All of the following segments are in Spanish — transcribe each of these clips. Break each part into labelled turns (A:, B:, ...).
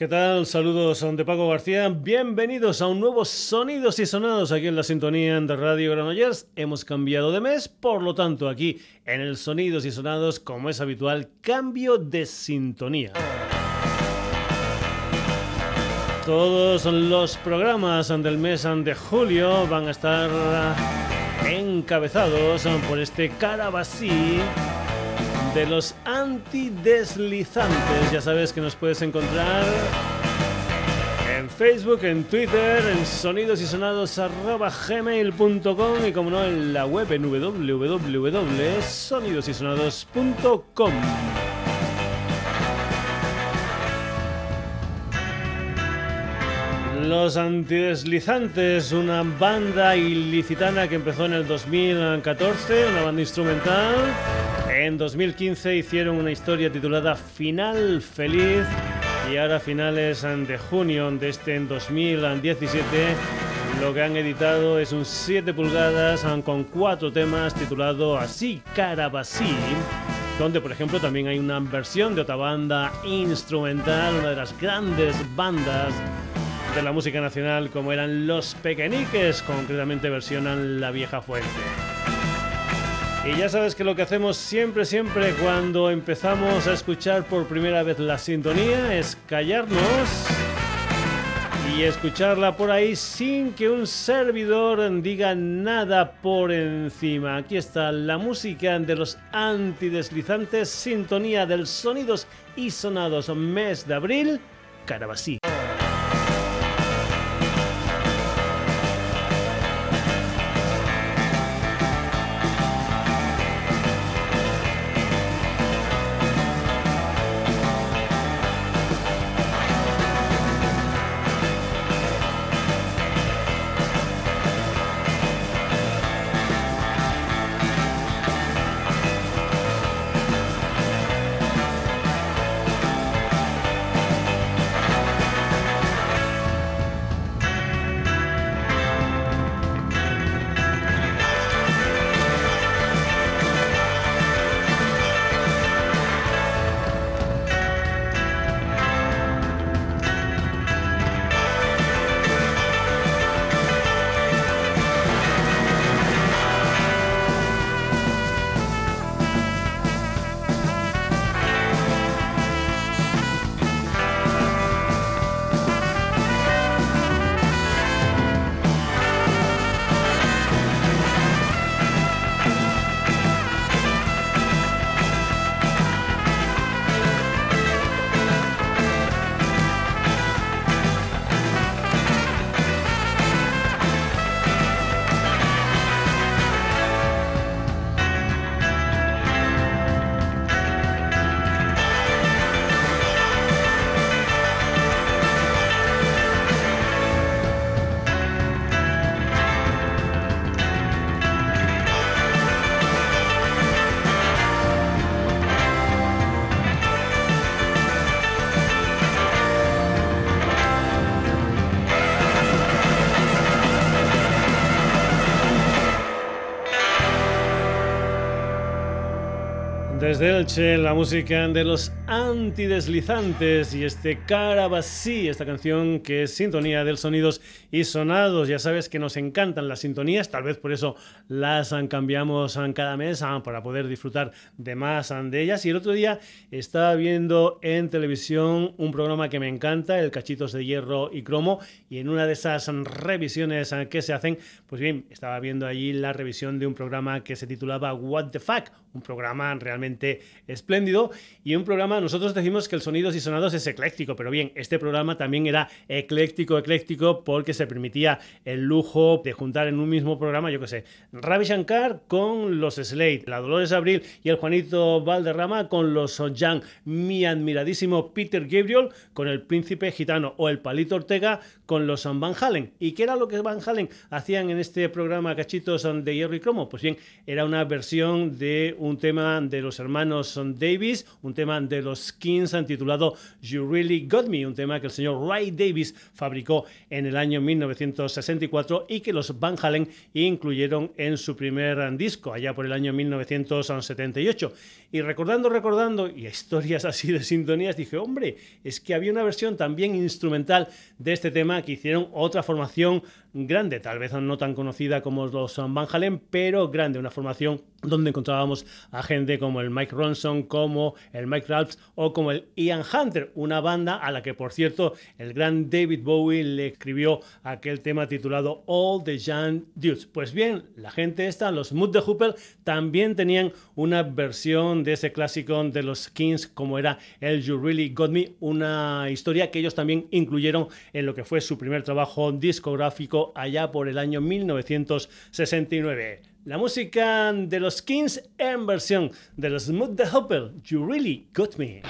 A: ¿Qué tal? Saludos de Paco García. Bienvenidos a un nuevo Sonidos y Sonados aquí en la sintonía de Radio Granollers. Hemos cambiado de mes, por lo tanto aquí en el Sonidos y Sonados, como es habitual, cambio de sintonía. Todos los programas del mes de julio van a estar encabezados por este Carabasí de los antideslizantes. Ya sabes que nos puedes encontrar en Facebook, en Twitter, en sonidosysonados.gmail.com y como no en la web en www.sonidosysonados.com. Los Antideslizantes, una banda ilicitana que empezó en el 2014, una banda instrumental en 2015 hicieron una historia titulada Final Feliz y ahora a finales de junio de este 2017 lo que han editado es un 7 pulgadas con cuatro temas titulado así Carabasí donde por ejemplo también hay una versión de otra banda instrumental, una de las grandes bandas de la música nacional como eran Los Pequeñiques, concretamente versionan La Vieja Fuente. Y ya sabes que lo que hacemos siempre, siempre cuando empezamos a escuchar por primera vez la sintonía es callarnos y escucharla por ahí sin que un servidor diga nada por encima. Aquí está la música de los antideslizantes, sintonía del sonidos y sonados mes de abril, Carabasí. Desde Elche, la música de los antideslizantes y este Carabasí, esta canción que es sintonía de sonidos y sonados. Ya sabes que nos encantan las sintonías, tal vez por eso las cambiamos cada mes ah, para poder disfrutar de más de ellas. Y el otro día estaba viendo en televisión un programa que me encanta, el Cachitos de Hierro y Cromo, y en una de esas revisiones que se hacen, pues bien, estaba viendo allí la revisión de un programa que se titulaba What the Fuck, un programa realmente espléndido y un programa nosotros decimos que el Sonidos y Sonados es ecléctico, pero bien, este programa también era ecléctico, ecléctico, porque se permitía el lujo de juntar en un mismo programa, yo qué sé, Ravi Shankar con los Slade, la Dolores Abril y el Juanito Valderrama con los Jan, mi admiradísimo Peter Gabriel con el Príncipe Gitano o el Palito Ortega con los Van Halen. ¿Y qué era lo que Van Halen hacían en este programa Cachitos de Hierro y Cromo? Pues bien, era una versión de un tema de los hermanos Davis, un tema de los Kings titulado You Really Got Me, un tema que el señor Ray Davis fabricó en el año 1964 y que los Van Halen incluyeron en su primer disco, allá por el año 1978. Y recordando, recordando, y historias así de sintonías, dije, hombre, es que había una versión también instrumental de este tema que hicieron otra formación grande, tal vez no tan conocida como los Van Halen, pero grande, una formación donde encontrábamos a gente como el Mike Ronson, como el Mike Ralphs o como el Ian Hunter, una banda a la que, por cierto, el gran David Bowie le escribió aquel tema titulado All the Young Dudes. Pues bien, la gente esta, los Mood the Hooper, también tenían una versión de ese clásico de los Kings como era el You Really Got Me, una historia que ellos también incluyeron en lo que fue su primer trabajo discográfico allá por el año 1969. La música de los Kings en versión de los Mood the Hopper, You Really Got Me.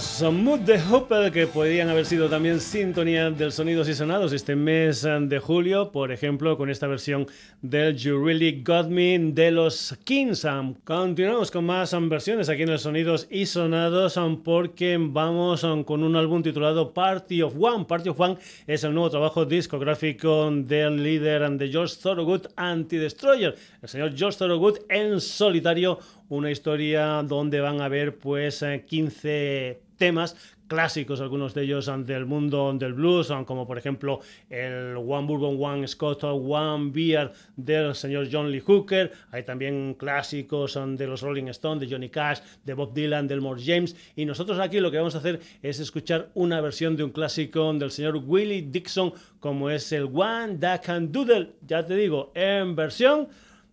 A: Mood de Hooper, que podían haber sido también sintonía del Sonidos y Sonados este mes de julio, por ejemplo, con esta versión del You Really Got Me de los Kings. Continuamos con más versiones aquí en el Sonidos y Sonados, porque vamos con un álbum titulado Party of One. Party of One es el nuevo trabajo discográfico del líder de George Thorogood, Anti-Destroyer. El señor George Thorogood en solitario, una historia donde van a haber pues 15 temas clásicos, algunos de ellos del mundo del blues, como por ejemplo el One Bourbon, One Scott, One Beer del señor John Lee Hooker. Hay también clásicos de los Rolling Stones, de Johnny Cash, de Bob Dylan, del More James. Y nosotros aquí lo que vamos a hacer es escuchar una versión de un clásico del señor Willie Dixon, como es el One That Can Doodle. Ya te digo, en versión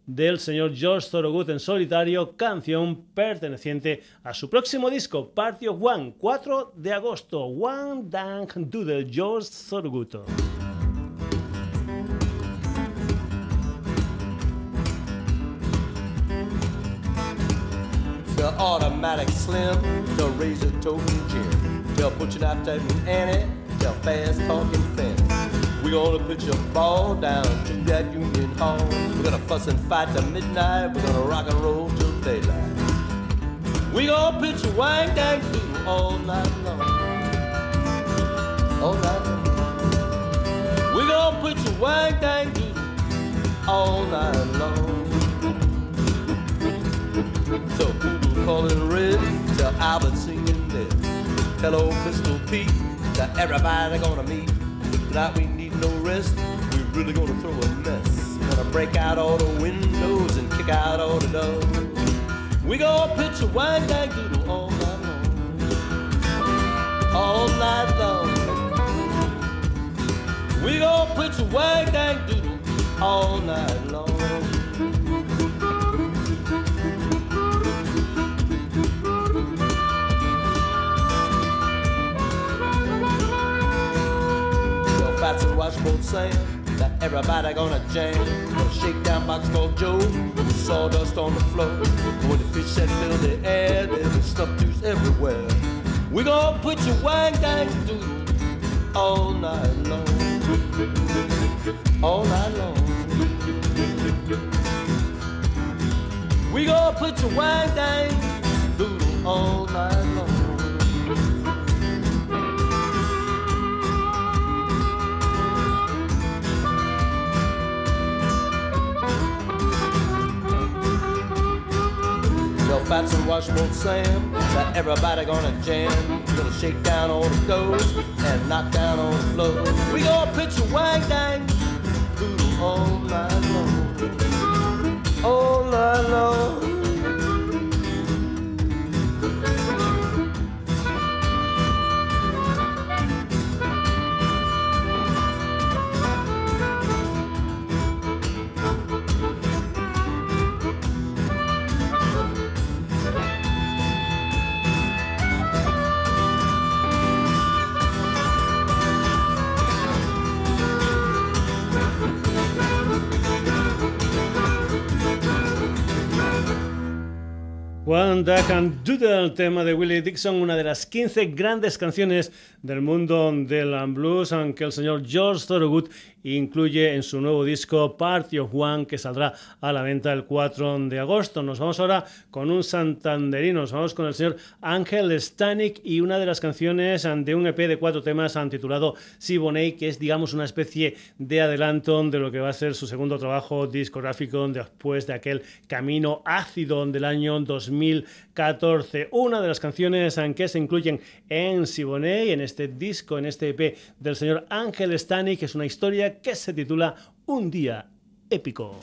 A: del señor George Thorogood en solitario, canción perteneciente a su próximo disco, Party of One, 4 de agosto, One Dang Doodle, George Thorogood.
B: The automatic slim, the razor toting. They'll put you knife Annie. a fast talking fan. We're gonna pitch a ball down to that Union Hall. We're gonna fuss and fight till midnight. We're gonna rock and roll till daylight. We gonna pitch a wang dang do all night long. All night long. We gonna pitch a wang dang do all night long. So people call it red, tell Albert singing. Tell old Pistol Pete everybody gonna meet. Tonight we no rest, we really gonna throw a mess. Gonna break out all the windows and kick out all the doors. We gonna pitch a wine dang doodle all night long. All night long. We gonna pitch a wine dang doodle all night long. Fats and washboard saying that everybody gonna jam. Gonna shake down box called Joe, sawdust on the floor. When the fish that fill the air, there's stuff juice everywhere. We gonna put your wang dang do all night long, all night long. We gonna put your wang dang doodle all night long. Fats and Washboard Sam, that everybody gonna jam. Gonna shake down all the doors and knock down on the floor. We gonna pitch a wang dang doodle all night long, all night long.
A: One Duck and Doodle, tema de Willie Dixon, una de las 15 grandes canciones del mundo del blues, aunque el señor George Thorogood incluye en su nuevo disco Party of One que saldrá a la venta el 4 de agosto. Nos vamos ahora con un santanderino, nos vamos con el señor Ángel Stanik y una de las canciones de un EP de cuatro temas titulado Siboney, que es digamos una especie de adelanto de lo que va a ser su segundo trabajo discográfico después de aquel camino ácido del año 2014. Una de las canciones que se incluyen en Siboney, en este disco, en este EP del señor Ángel Stanik, que es una historia que se titula Un día épico.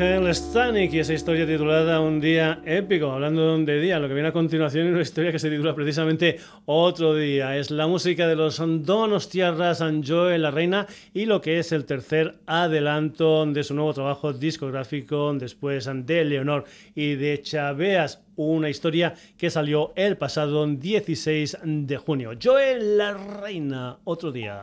A: Ángel Stanik y esa historia titulada Un día épico. Hablando de día, lo que viene a continuación es una historia que se titula precisamente Otro día. Es la música de los Donos Tierras, Joe la Reina y lo que es el tercer adelanto de su nuevo trabajo discográfico después de Leonor y de Chaveas. Una historia que salió el pasado 16 de junio. Joe la Reina, otro día.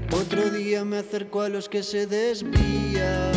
C: los que se desvían.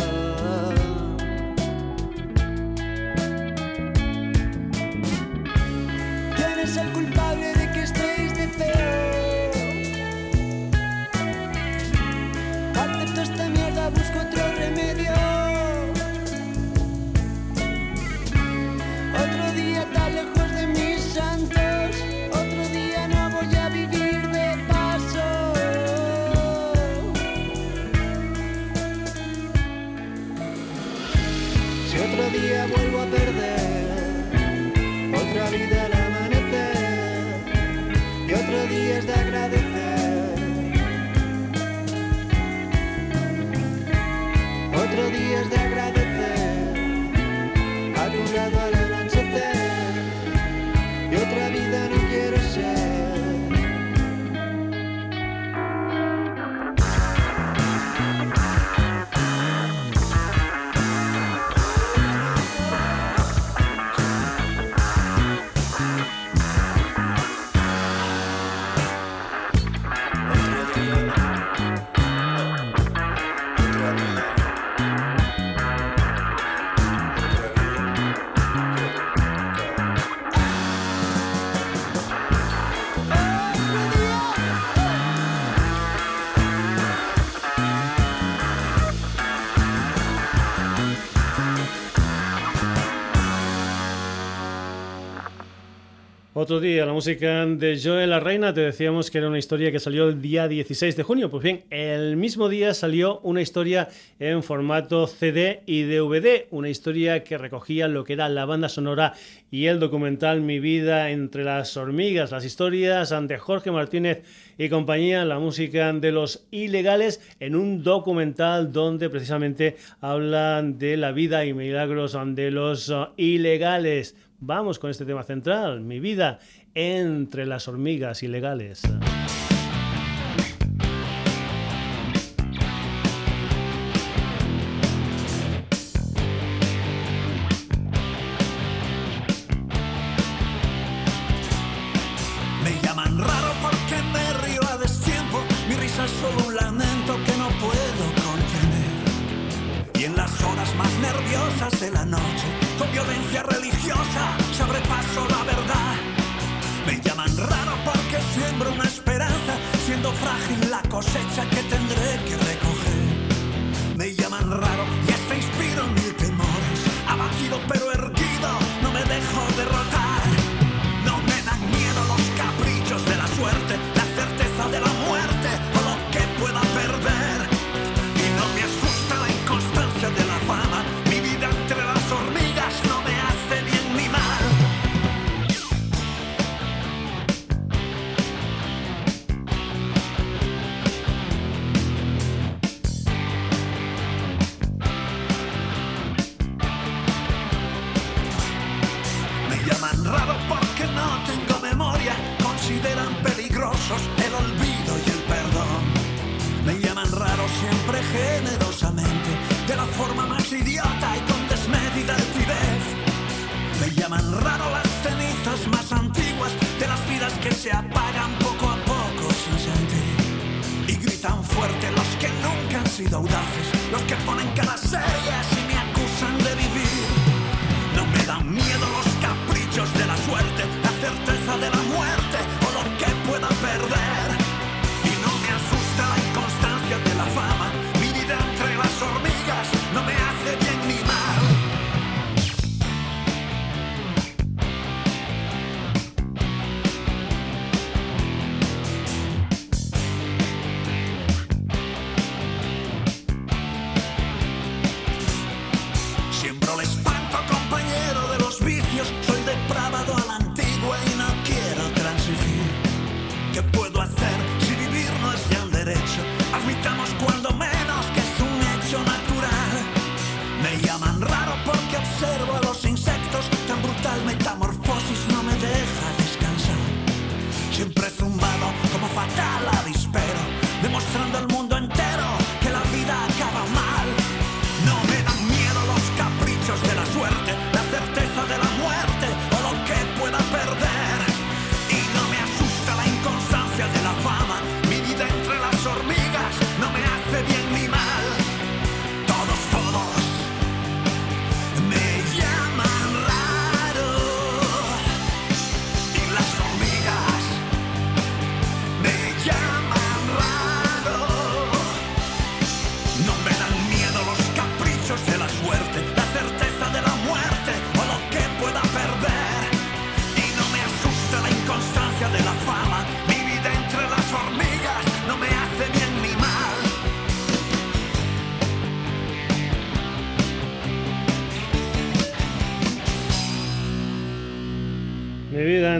C: Otro día,
D: la música de Joel La Reina, te decíamos que era una historia que salió el día 16 de junio. Pues bien, el mismo día salió una historia en formato CD y DVD, una historia que recogía lo que era la banda sonora y el documental Mi vida entre las hormigas, las historias ante Jorge Martínez y compañía, la música de los ilegales, en un documental donde precisamente hablan de la vida y milagros de los ilegales. Vamos con este tema central, mi vida entre las hormigas ilegales.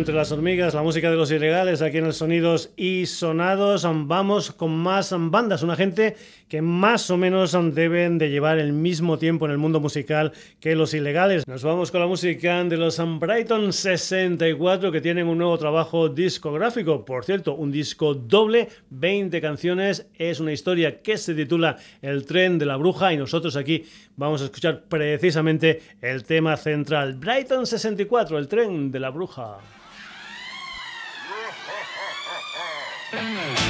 A: entre las hormigas, la
D: música de los ilegales aquí en el Sonidos y Sonados. Vamos con más bandas, una gente que más o menos deben de llevar el mismo tiempo en el mundo musical que los ilegales. Nos vamos con la música de los Brighton 64 que tienen un nuevo trabajo discográfico. Por cierto, un disco doble, 20 canciones. Es una historia que se titula El tren de la bruja y nosotros aquí vamos a escuchar precisamente el tema central. Brighton 64, el tren de la bruja.
A: Mm-hmm.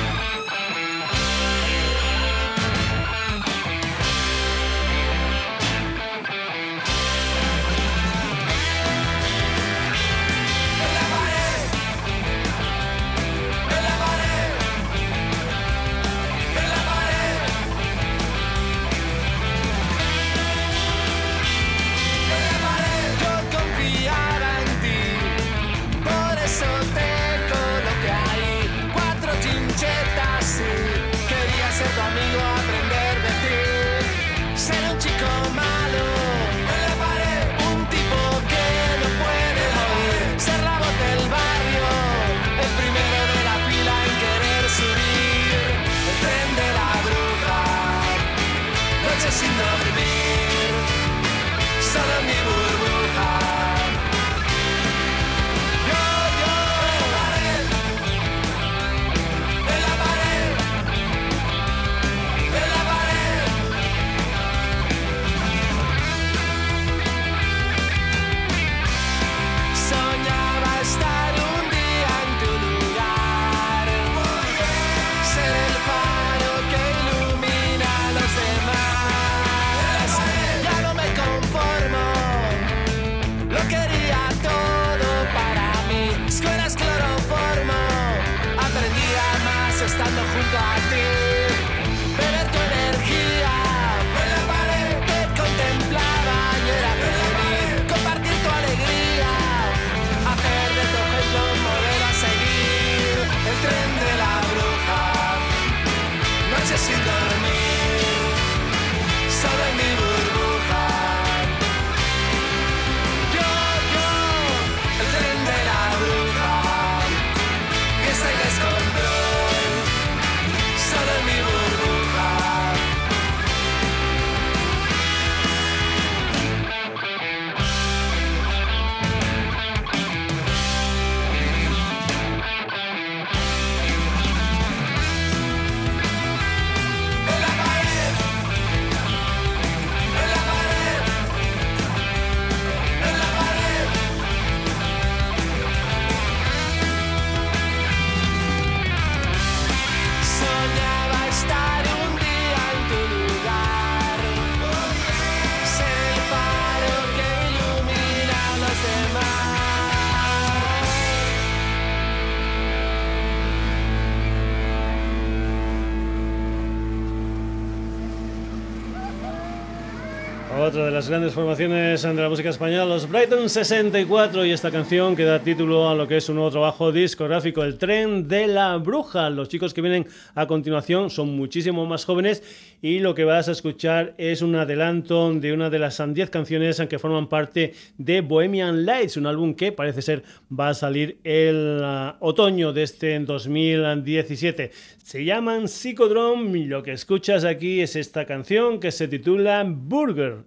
A: Las grandes formaciones de la música española, los Brighton 64, y esta canción que da título a lo que es un nuevo trabajo discográfico, El tren de la bruja. Los chicos que vienen a continuación son muchísimo más jóvenes y lo que vas a escuchar es un adelanto de una de las 10 canciones que forman parte de Bohemian Lights, un álbum que parece ser va a salir el ah, otoño de este 2017. Se llaman Psychodrome y lo que escuchas aquí es esta canción que se titula Burger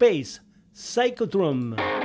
A: Space Psychodrome.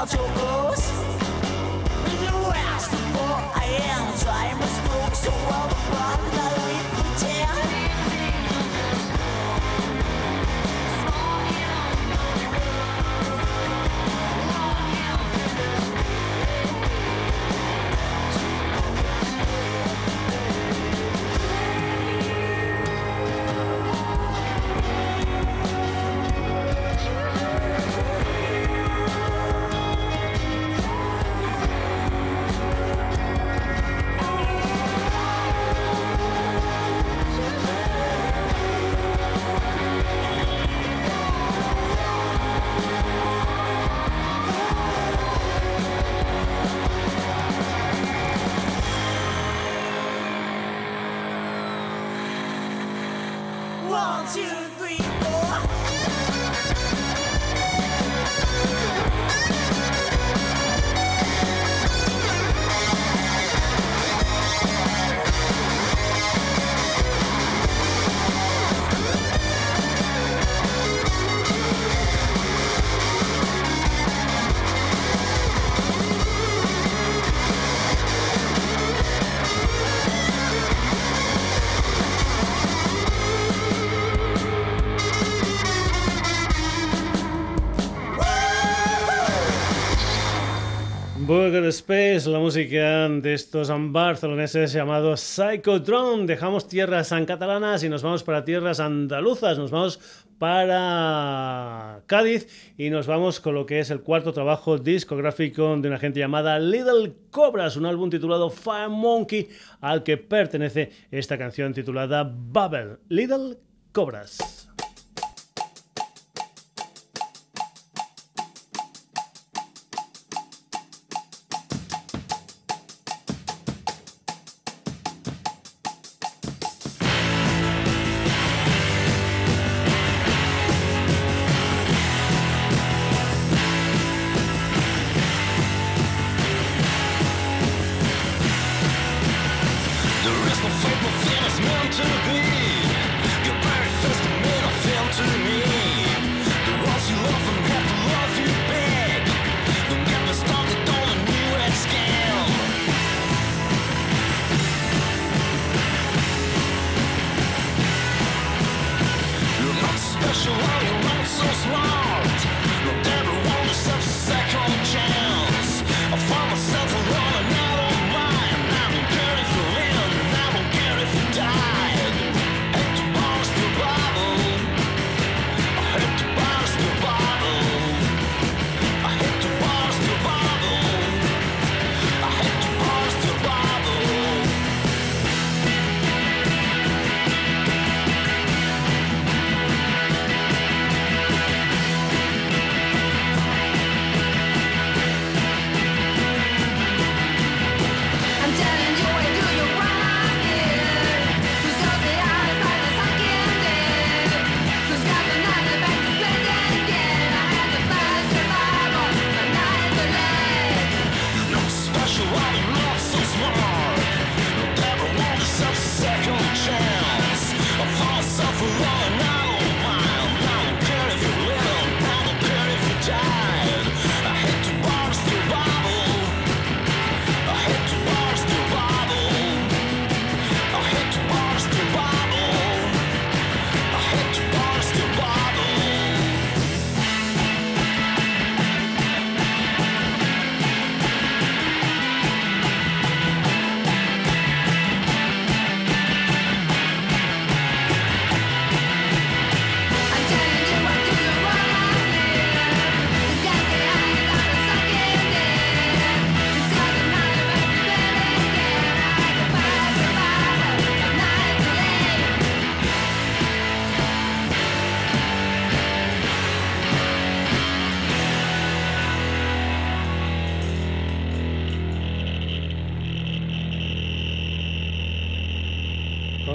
E: Miles of Dodger Rose. The rest of 4 a.m.
A: Space, la música de estos barceloneses llamados Psychodrome. Dejamos tierras catalanas y nos vamos para tierras andaluzas. Nos vamos para Cádiz y nos vamos con lo que es el cuarto trabajo discográfico de una gente llamada Little Cobras, un álbum titulado Fire Monkey al que pertenece esta canción titulada Bubble. Little Cobras.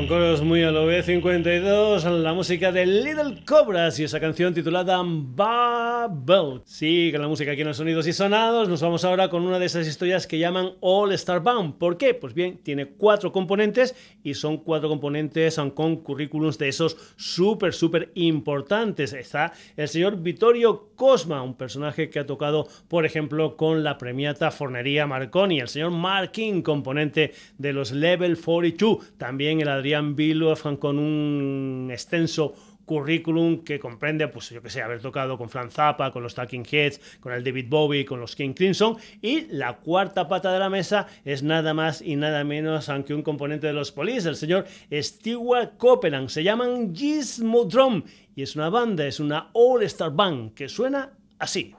A: Muy a lo B52, la música de Little Cobras y esa canción titulada Bubble. Sí, con la música aquí en los sonidos y sonados, nos vamos ahora con una de esas historias que llaman All Star Band. ¿Por qué? Pues bien, tiene cuatro componentes y son cuatro componentes con currículums de esos súper, súper importantes. Está el señor Vittorio Cosma, un personaje que ha tocado, por ejemplo, con la premiata Fornería Marconi. El señor Mark King, componente de los Level 42. También el Adrián con un extenso currículum que comprende, pues yo que sé, haber tocado con Franz Zappa, con los Talking Heads, con el David Bowie, con los King Crimson. Y la cuarta pata de la mesa es nada más y nada menos aunque un componente de los Police, el señor Stewart Copeland. Se llaman Gizmo Drum y es una banda, es una All-Star Band que suena así.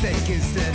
F: mistake is that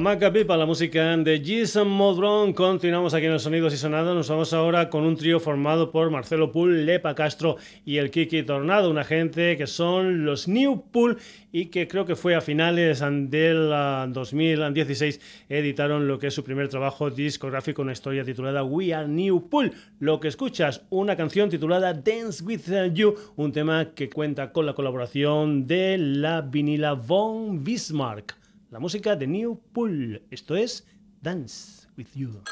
A: Maca Pipa, la música de Jason Modron. Continuamos aquí en los Sonidos y Sonados. Nos vamos ahora con un trío formado por Marcelo Pool, Lepa Castro y el Kiki Tornado, una gente que son los New Pool y que creo que fue a finales del 2016 ah, editaron lo que es su primer trabajo discográfico, una historia titulada We Are New Pool. Lo que escuchas, una canción titulada Dance With You, un tema que cuenta con la colaboración de la vinila Von Bismarck la música de New Pool. Esto es Dance with You.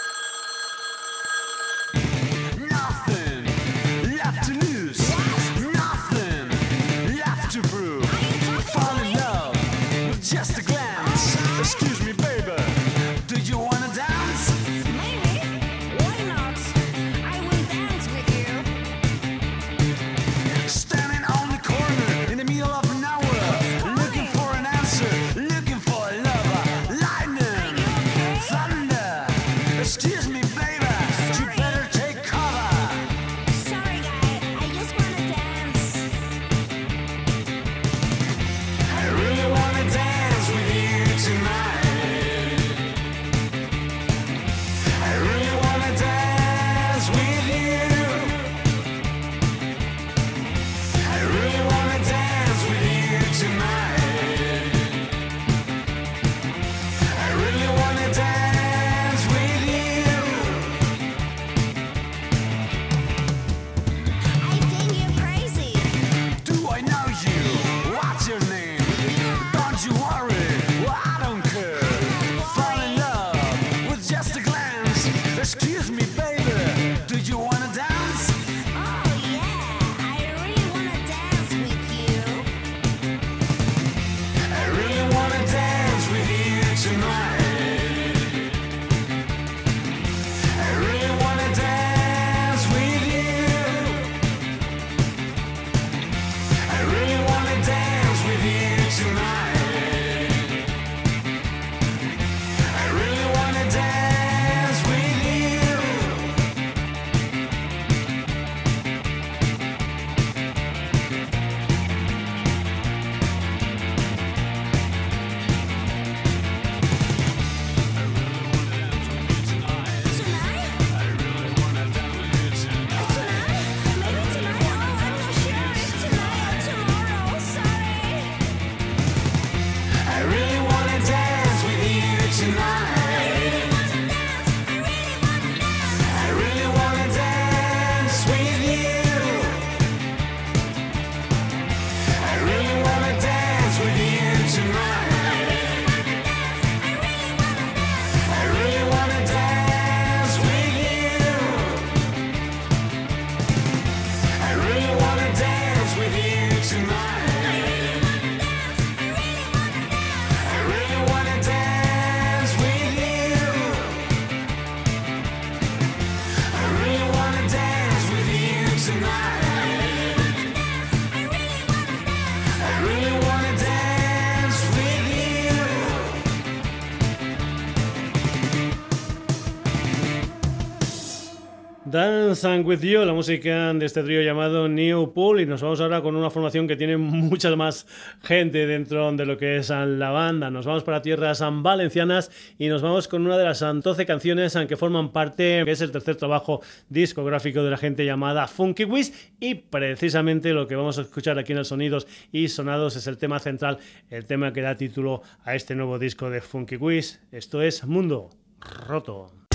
A: Dance and With You, la música de este trío llamado New Pool y nos vamos ahora con una formación que tiene mucha más gente dentro de lo que es la banda. Nos vamos para tierras valencianas y nos vamos con una de las 12 canciones que forman parte, que es el tercer trabajo discográfico de la gente llamada Funky Wiz y precisamente lo que vamos a escuchar aquí en el Sonidos y Sonados es el tema central, el tema que da título a este nuevo disco de Funky Wiz. Esto es Mundo Roto.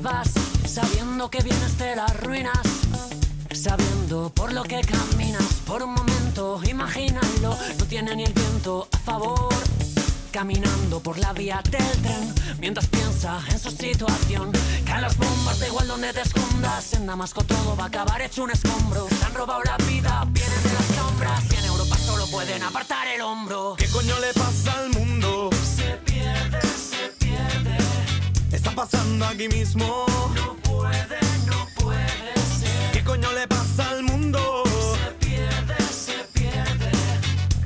G: Vas, sabiendo que vienes de las ruinas, sabiendo por lo que caminas. Por un momento, imagínalo, no tiene ni el viento a favor. Caminando por la vía del tren, mientras piensa en su situación. Caen las bombas, da igual donde te escondas. En Damasco todo va a acabar hecho un escombro. Se han robado la vida, vienen de las sombras. Y en Europa solo pueden apartar el hombro.
H: ¿Qué coño le pasa al mundo? Pasando aquí mismo?
G: No puede, no puede ser.
H: ¿Qué coño le pasa al mundo?
G: Se pierde, se pierde.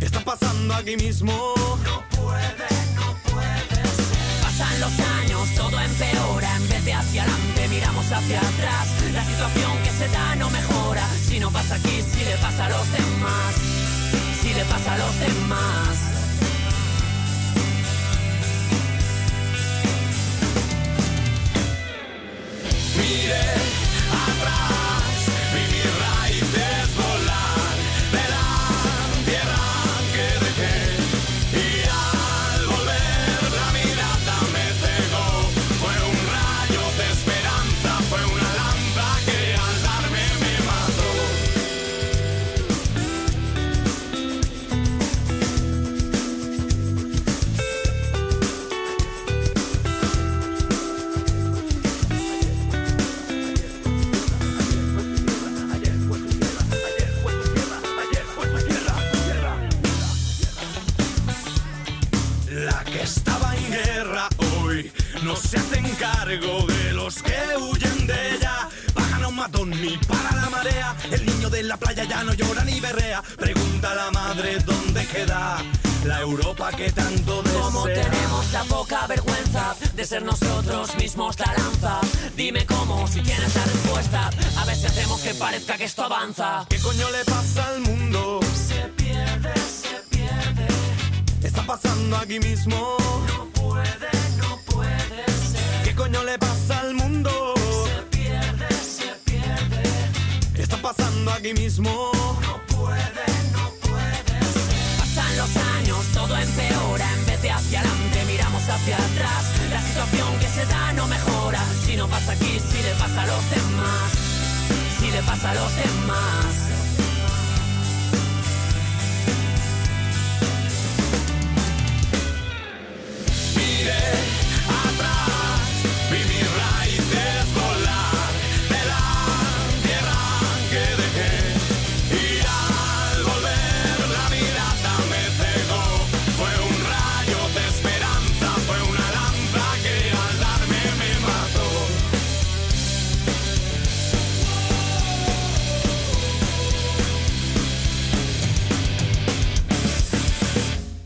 H: Está pasando aquí mismo?
G: No puede, no puede ser. Pasan los años, todo empeora. En vez de hacia adelante, miramos hacia atrás. La situación que se da no mejora. Si no pasa aquí, si le pasa a los demás. Si le pasa a los demás.
H: capire avrà mire de los que huyen de ella. Bajan a un matón ni para la marea. El niño de la playa ya no llora ni berrea. Pregunta a la madre dónde queda la Europa que tanto desea.
G: Como tenemos la poca vergüenza de ser nosotros mismos la lanza. Dime cómo, si tienes la respuesta. A ver si hacemos que parezca que esto avanza.
H: ¿Qué coño le pasa al mundo?
G: Se pierde, se pierde.
H: Está pasando aquí mismo.
G: No puede
H: coño le pasa al mundo?
G: Se pierde, se pierde.
H: Está pasando aquí mismo.
G: No puede, no puede ser. Pasan los años, todo empeora. En vez de hacia adelante, miramos hacia atrás. La situación que se da no mejora. Si no pasa aquí, si le pasa a los demás. Si le pasa a los demás.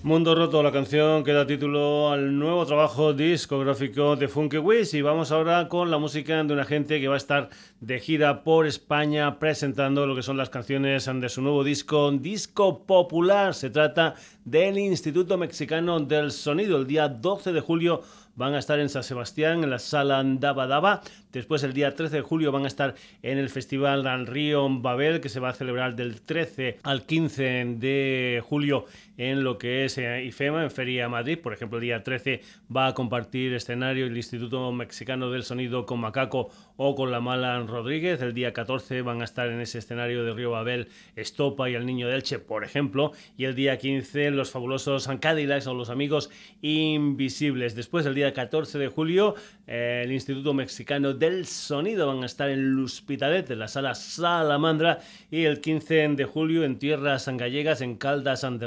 A: Mundo Roto, la canción que da título al nuevo trabajo discográfico de Funky Wiz. Y vamos ahora con la música de una gente que va a estar de gira por España presentando lo que son las canciones de su nuevo disco, Disco Popular. Se trata del Instituto Mexicano del Sonido. El día 12 de julio van a estar en San Sebastián, en la sala Daba Daba. Después, el día 13 de julio, van a estar en el Festival Río Babel, que se va a celebrar del 13 al 15 de julio en lo que es eh, IFEMA, en Feria Madrid. Por ejemplo, el día 13 va a compartir escenario el Instituto Mexicano del Sonido con Macaco o con la Mala Rodríguez. El día 14 van a estar en ese escenario de Río Babel Estopa y el Niño de Elche, por ejemplo. Y el día 15 los fabulosos Cadillacs o los amigos invisibles. Después, el día día 14 de julio, el Instituto Mexicano del Sonido van a estar en L'Hospitalet, en la sala Salamandra, y el 15 de julio en Tierras Gallegas, en Caldas and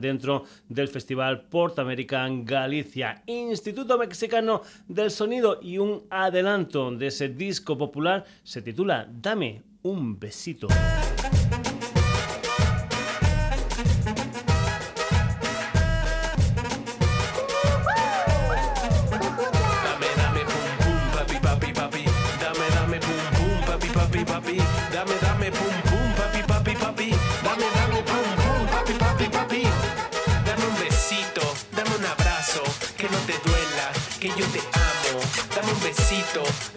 A: dentro del Festival Port American Galicia. Instituto Mexicano del Sonido y un adelanto de ese disco popular se titula Dame un besito.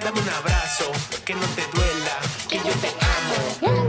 I: Dame un abrazo, que no te duela, que yo te amo.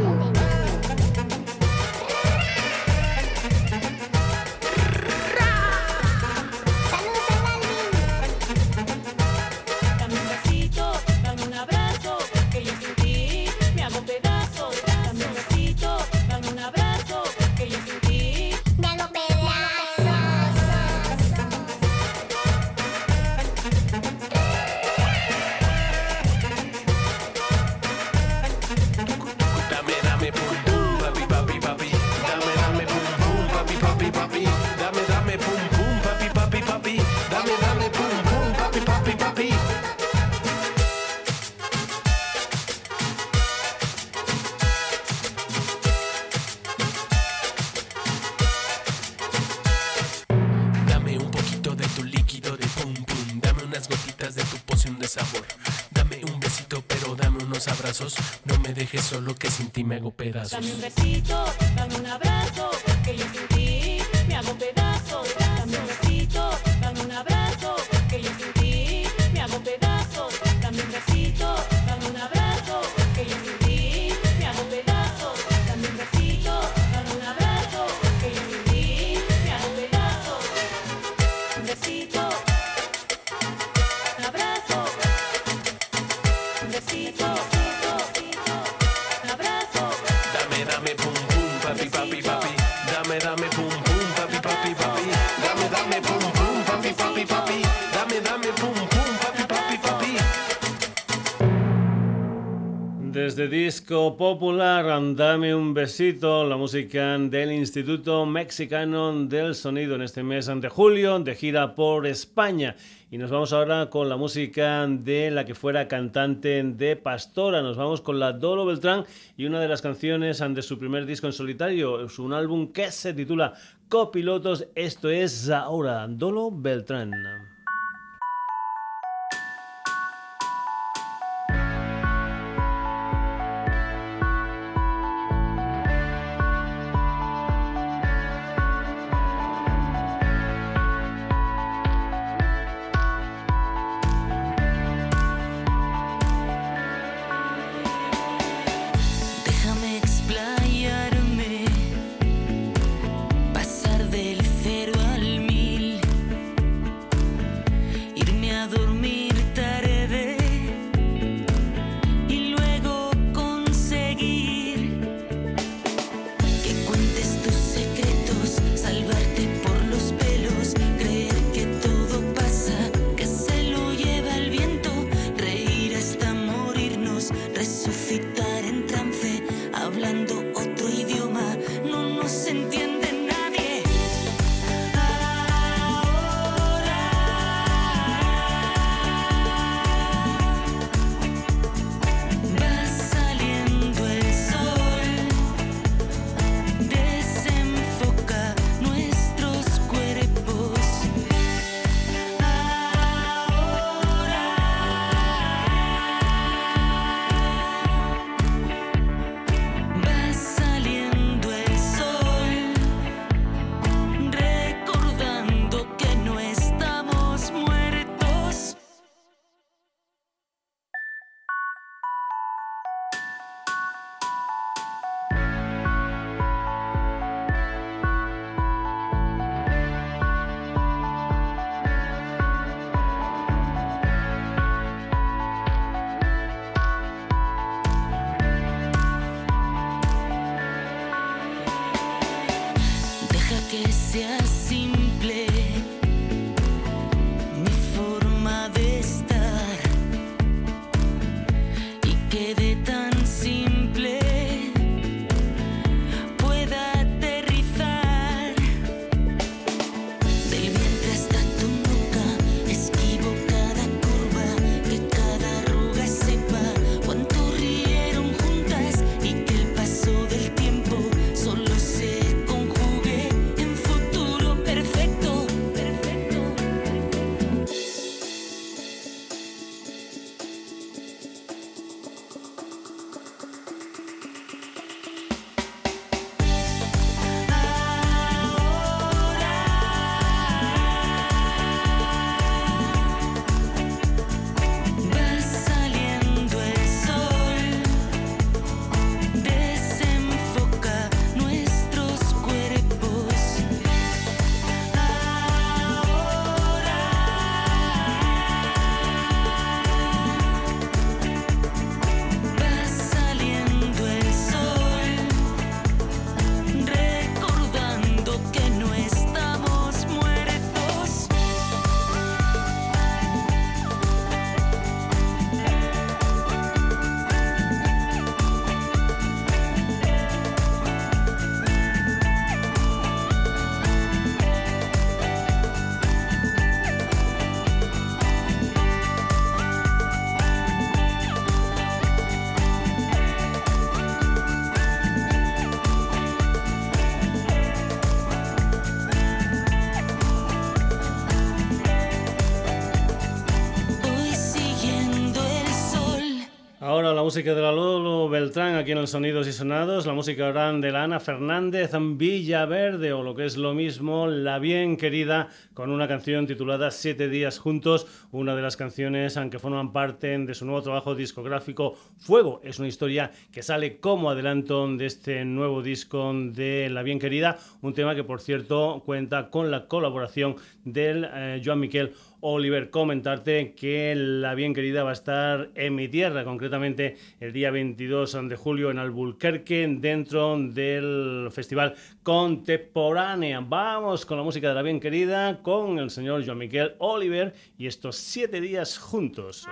I: Solo
A: Desde Disco Popular, Dame un besito, la música del Instituto Mexicano del Sonido en este mes de julio, de gira por España. Y nos vamos ahora con la música de la que fuera cantante de Pastora. Nos vamos con la Dolo Beltrán y una de las canciones de su primer disco en solitario. Es un álbum que se titula Copilotos. Esto es ahora Dolo Beltrán. Música de la Lolo Beltrán aquí en el Sonidos y Sonados, la música ahora de la Ana Fernández Villaverde o lo que es lo mismo, La Bien Querida, con una canción titulada Siete Días Juntos, una de las canciones que forman parte de su nuevo trabajo discográfico Fuego. Es una historia que sale como adelanto de este nuevo disco de La Bien Querida, un tema que por cierto cuenta con la colaboración del eh, Joan Miquel Oliver, comentarte que la bien querida va a estar en mi tierra, concretamente el día 22 de julio en Albuquerque, dentro del festival Contemporánea. Vamos con la música de la bien querida, con el señor Joan Miguel Oliver y estos siete días juntos.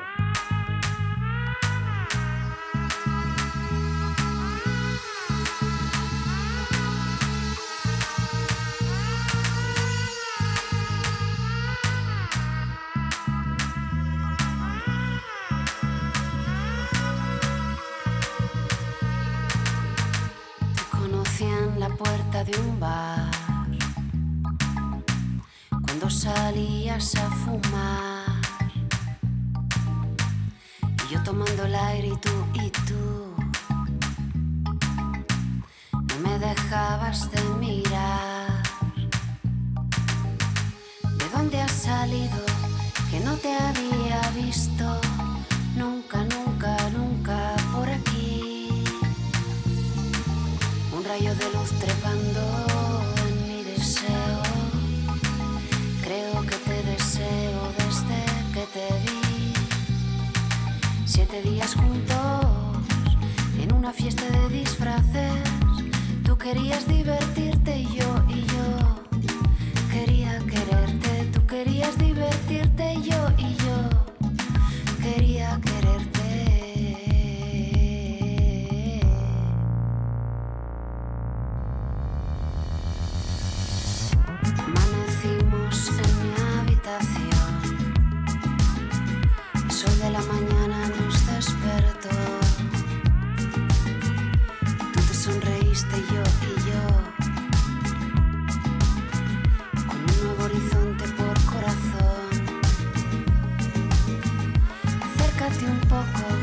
J: walk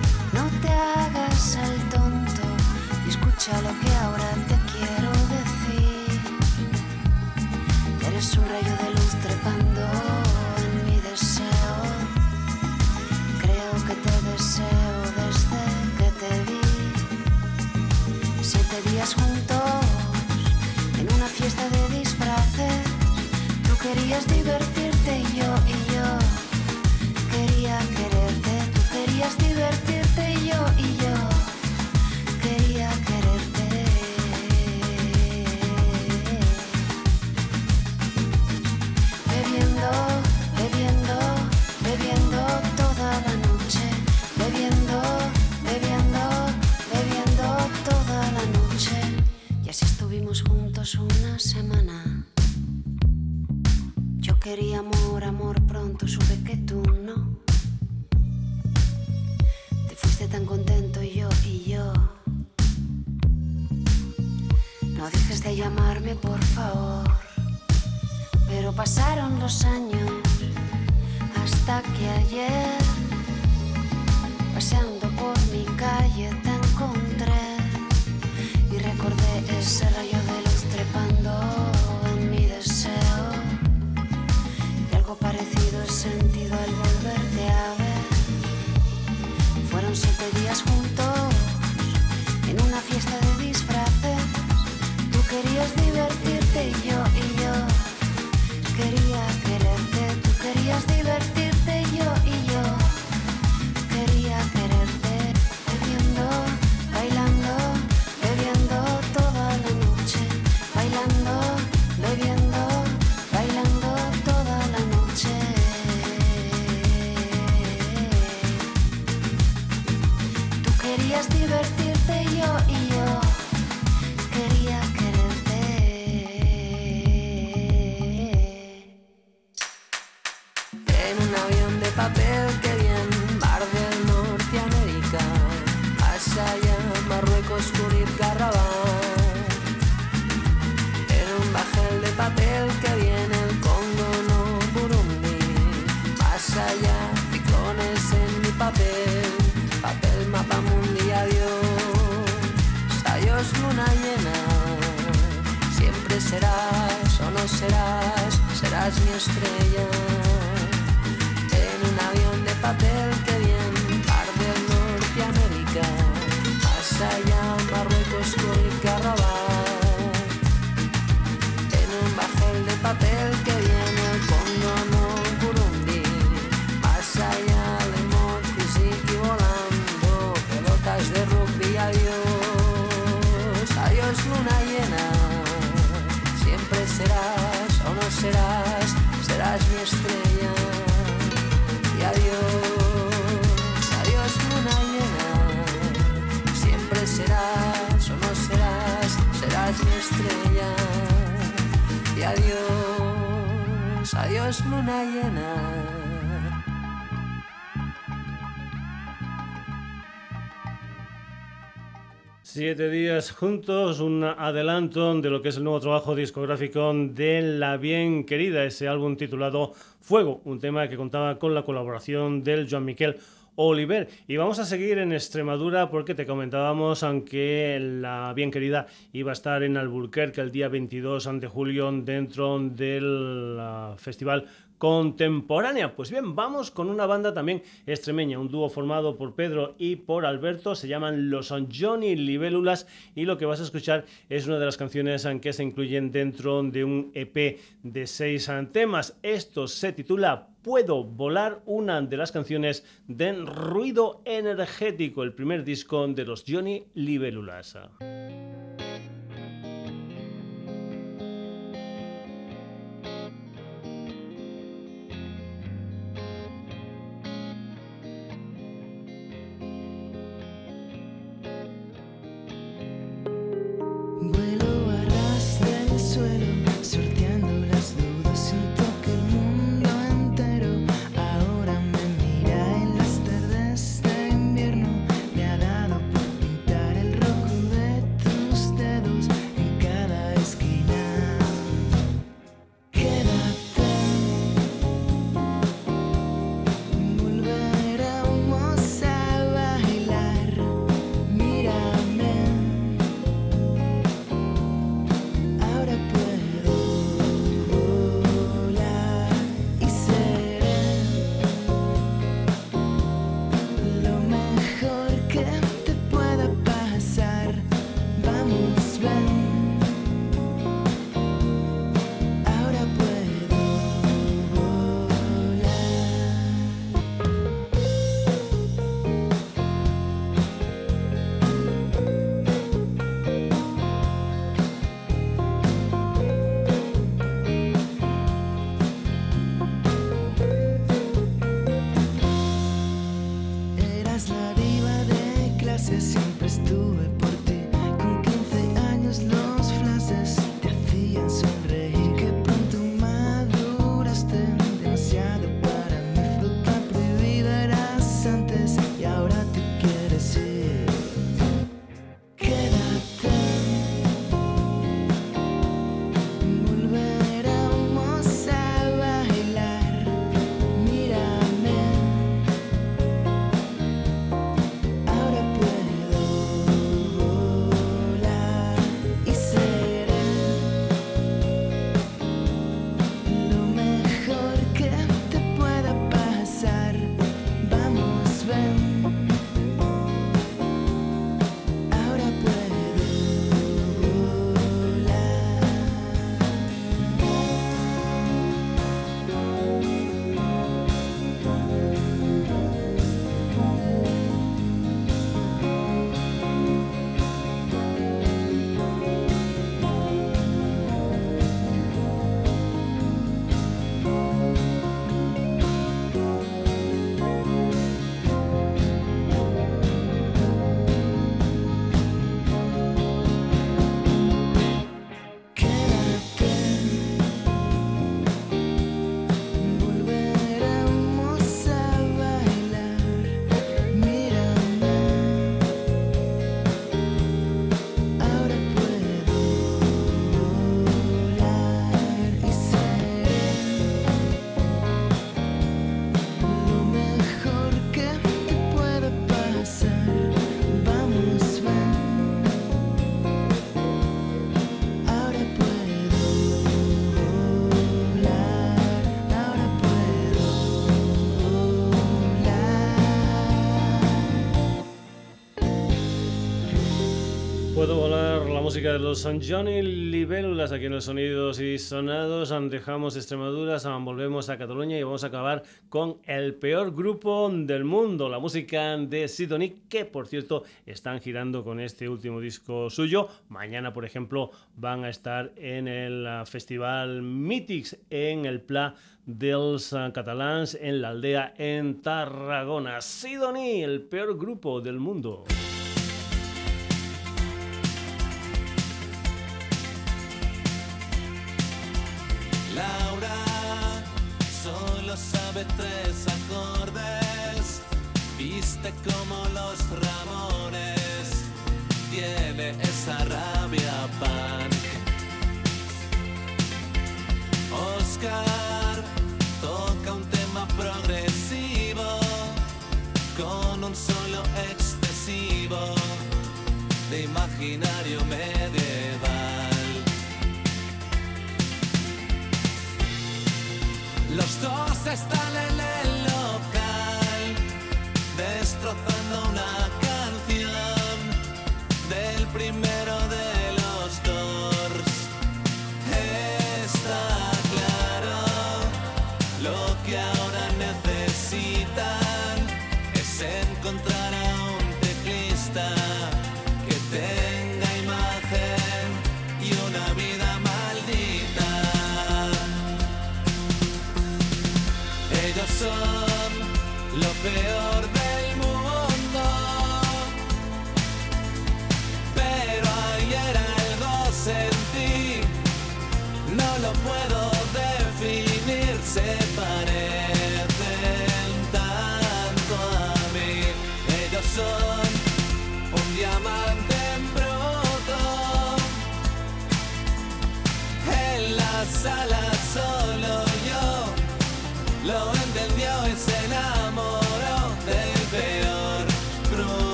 J: papel que bien, Mar del Norte América, más allá, Marruecos, Curit, Garrabán. En un bajel de papel que viene el Congo, no Burundi, más allá, picones en mi papel, papel, mapa
K: mundi, adiós, adiós, luna llena, siempre serás o no serás, serás mi estrella. Allá Marruecos, Rabat. En un bajel de papel que viene el Congo, no más allá de Monfisic y volando, pelotas de rugby, adiós, adiós luna llena, siempre serás o no serás, serás mi estrella, y adiós, adiós luna llena.
A: Siete días juntos, un adelanto de lo que es el nuevo trabajo discográfico de La Bien Querida, ese álbum titulado Fuego, un tema que contaba con la colaboración del Joan Miquel Oliver. Y vamos a seguir en Extremadura porque te comentábamos, aunque la bien querida iba a estar en Alburquerque el día 22 de julio dentro del ah, festival contemporánea. Pues bien, vamos con una banda también extremeña, un dúo formado por Pedro y por Alberto, se llaman Los Johnny Libélulas y lo que vas a escuchar es una de las canciones que se incluyen dentro de un EP de seis temas. Esto se titula Puedo volar, una de las canciones de Ruido Energético, el primer disco de los Johnny Libélulas. Música de los Johnny Libélulas aquí en los Sonidos y Sonados. Dejamos Extremadura, volvemos a Cataluña y vamos a acabar con el peor grupo del mundo, la música de Sidonie, que por cierto están girando con este último disco suyo. Mañana, por ejemplo, van a estar en el ah, Festival Mythics en el Pla dels Catalans en la aldea en Tarragona. Sidonie, el peor grupo del mundo.
L: Tres acordes, viste como los ramones, tiene esa rabia punk. Oscar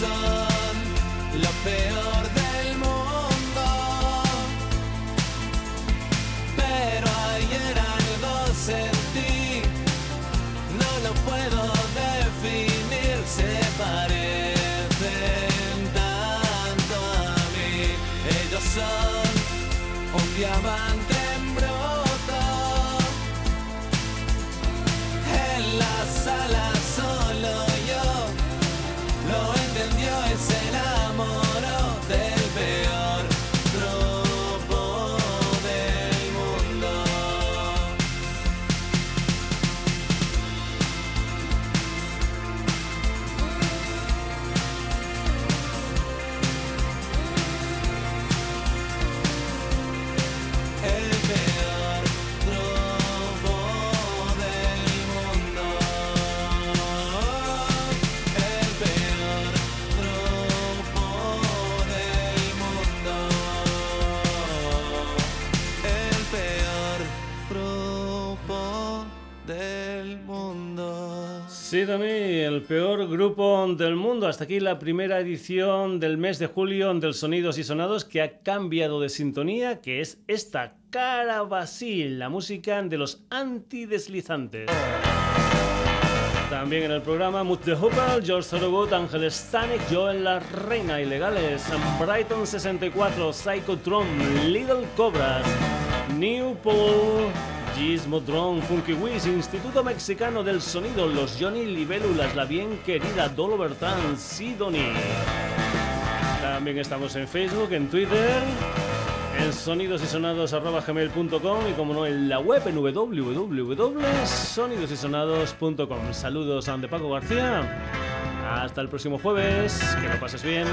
L: son lo peor
A: El peor grupo del mundo. Hasta aquí la primera edición del mes de julio del Sonidos y Sonados que ha cambiado de sintonía, que es esta cara Basil, la música de los antideslizantes. También en el programa Mut the Hooper, George Thorogood, Ángel Stanek, Joel La Reina Ilegales, Brighton 64, Psychotron, Little Cobras, New Paul, Gizmo Drone, Funky Wiz, Instituto Mexicano del Sonido, Los Johnny Libélulas, La Bien Querida, Dolo Bertán, Sidoni. También estamos en Facebook, en Twitter, en sonidosysonados.gmail.com y como no en la web en www.sonidosysonados.com. Saludos a de Paco García. Hasta el próximo jueves. Que lo pases bien.